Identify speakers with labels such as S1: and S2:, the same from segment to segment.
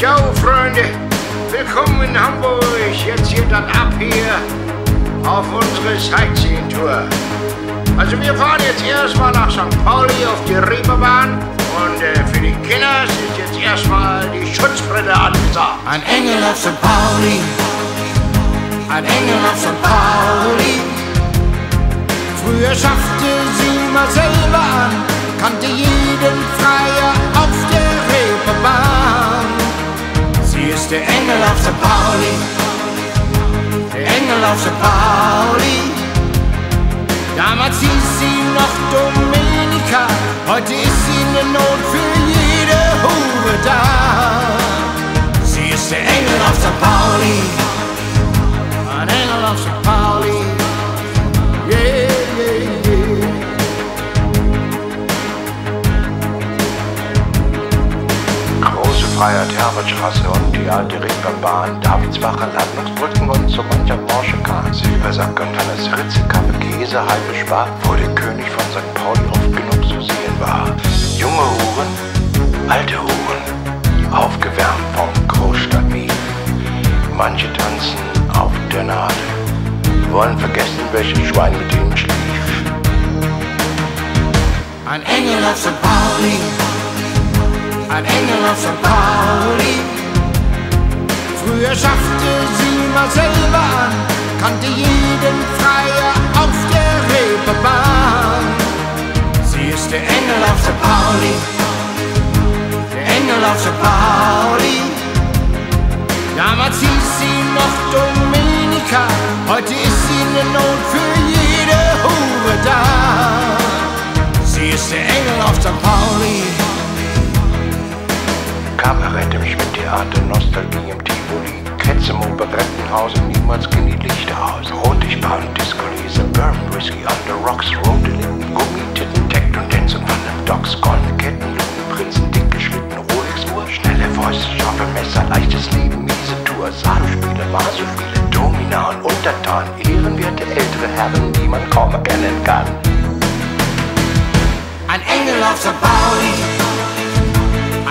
S1: Ciao, Freunde. Willkommen in Hamburg. Jetzt geht das ab hier auf unsere Sightseeing-Tour. Also wir fahren jetzt erstmal nach St. Pauli auf die Reeperbahn und äh, für die Kinder ist jetzt erstmal die Schutzbrille angesagt.
S2: Ein Engel auf St. Pauli, ein Engel auf St. Pauli. Der Engel auf St. Pauli, der Engel auf St. Pauli. Damals hieß sie noch Dominika, heute ist sie eine Not für jede Hure da. Sie ist der Engel auf St. Pauli,
S3: Freiheit, Herbertstraße und die alte Reeperbahn, Davidsbacher Landungsbrücken und so mancher Porsche Kahn. Silbersack Hannes Ritze, Kaffee, Käse, halbe Spar, wo der König von St. Pauli oft genug zu sehen war. Junge Huren, alte Huren, aufgewärmt vom Großstadtmiet. Manche tanzen auf der Nadel, wollen vergessen, welches Schwein mit ihnen schlief.
S2: Ein Engel auf St. Pauli, ein Engel auf St. Pauli. Früher schaffte sie mal selber an, kannte jeden Freier auf der Reeperbahn.
S3: Kabarett im Schmidt-Theater, Nostalgie im Tivoli, Ketz im Operettenhaus und niemals gehen die Lichter aus. Rotlichtbar und Disco-Lese, Bourbon, Whisky on the Rocks, rote Lippen, Gummititten, Tech und Van den Docks, goldene Ketten, Prinzen, dicke Schlitten, Rolex-Uhr, schnelle Fäuste, scharfe Messer, leichtes Leben, miese Tour, Sadospiele, Masospiele, Domina und Untertan, ehrenwerte ältere Herren, die man kaum erkennen kann.
S2: Ein Engel auf St. Pauli,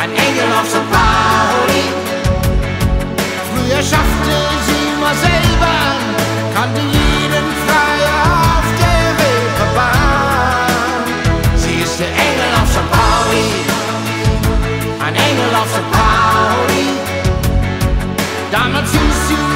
S2: ein Engel auf St. Pauli. Früher schaffte sie mal selber an, kannte jeden Freier auf der Reeperbahn. Sie ist der Engel auf St. Pauli, ein Engel auf St. Pauli. Damals hieß sie